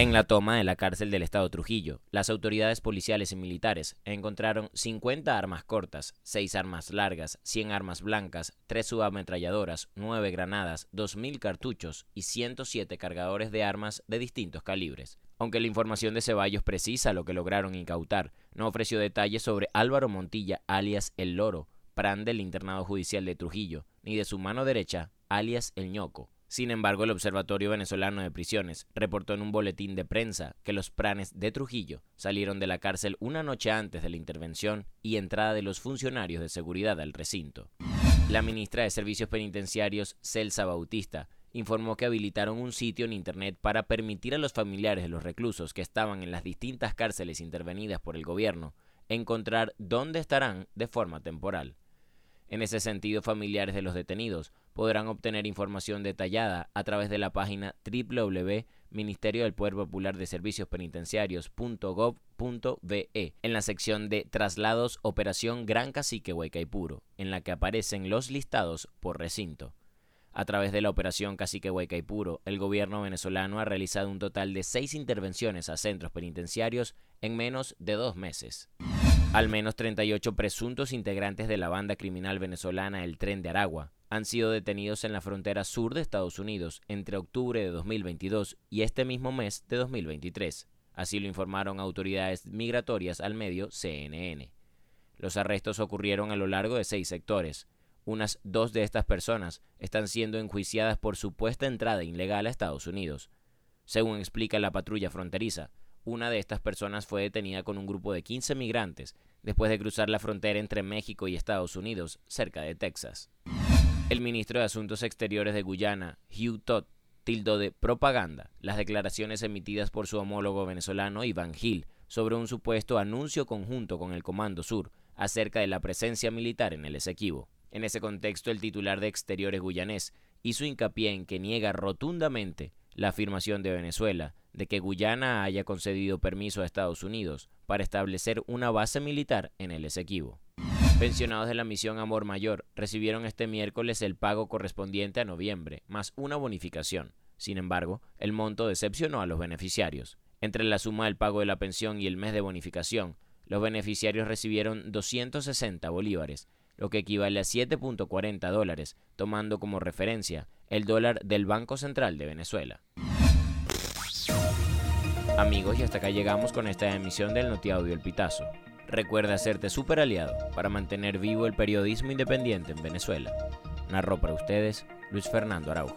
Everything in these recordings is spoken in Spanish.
En la toma de la cárcel del Estado Trujillo, las autoridades policiales y militares encontraron 50 armas cortas, 6 armas largas, 100 armas blancas, 3 subametralladoras, 9 granadas, 2.000 cartuchos y 107 cargadores de armas de distintos calibres. Aunque la información de Ceballos precisa lo que lograron incautar, no ofreció detalles sobre Álvaro Montilla, alias El Loro, pran del internado judicial de Trujillo, ni de su mano derecha, alias El Ñoco. Sin embargo, el Observatorio Venezolano de Prisiones reportó en un boletín de prensa que los pranes de Trujillo salieron de la cárcel una noche antes de la intervención y entrada de los funcionarios de seguridad al recinto. La ministra de Servicios Penitenciarios, Celsa Bautista, informó que habilitaron un sitio en Internet para permitir a los familiares de los reclusos que estaban en las distintas cárceles intervenidas por el gobierno encontrar dónde estarán de forma temporal. En ese sentido, familiares de los detenidos podrán obtener información detallada a través de la página www.ministerio del Poder Popular de Servicios Penitenciarios.gov.be en la sección de Traslados Operación Gran Cacique Huaycaipuro, en la que aparecen los listados por recinto. A través de la operación Cacique Huaycaipuro, el gobierno venezolano ha realizado un total de seis intervenciones a centros penitenciarios en menos de dos meses. Al menos 38 presuntos integrantes de la banda criminal venezolana El Tren de Aragua han sido detenidos en la frontera sur de Estados Unidos entre octubre de 2022 y este mismo mes de 2023. Así lo informaron autoridades migratorias al medio CNN. Los arrestos ocurrieron a lo largo de seis sectores. Unas dos de estas personas están siendo enjuiciadas por supuesta entrada ilegal a Estados Unidos. Según explica la patrulla fronteriza, una de estas personas fue detenida con un grupo de 15 migrantes después de cruzar la frontera entre México y Estados Unidos, cerca de Texas. El ministro de Asuntos Exteriores de Guyana, Hugh Todd, tildó de propaganda las declaraciones emitidas por su homólogo venezolano Iván Gil sobre un supuesto anuncio conjunto con el Comando Sur acerca de la presencia militar en el Esequibo. En ese contexto, el titular de Exteriores guyanés hizo hincapié en que niega rotundamente la afirmación de Venezuela de que Guyana haya concedido permiso a Estados Unidos para establecer una base militar en el Esequibo. Pensionados de la misión Amor Mayor recibieron este miércoles el pago correspondiente a noviembre, más una bonificación. Sin embargo, el monto decepcionó a los beneficiarios. Entre la suma del pago de la pensión y el mes de bonificación, los beneficiarios recibieron 260 bolívares, lo que equivale a 7.40 dólares, tomando como referencia el dólar del Banco Central de Venezuela. Amigos, y hasta acá llegamos con esta emisión del Notiaudio El Pitazo. Recuerda hacerte super aliado para mantener vivo el periodismo independiente en Venezuela. Narró para ustedes Luis Fernando Araujo.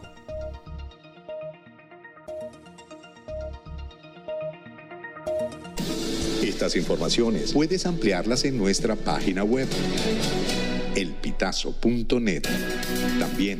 Estas informaciones puedes ampliarlas en nuestra página web elpitazo.net. También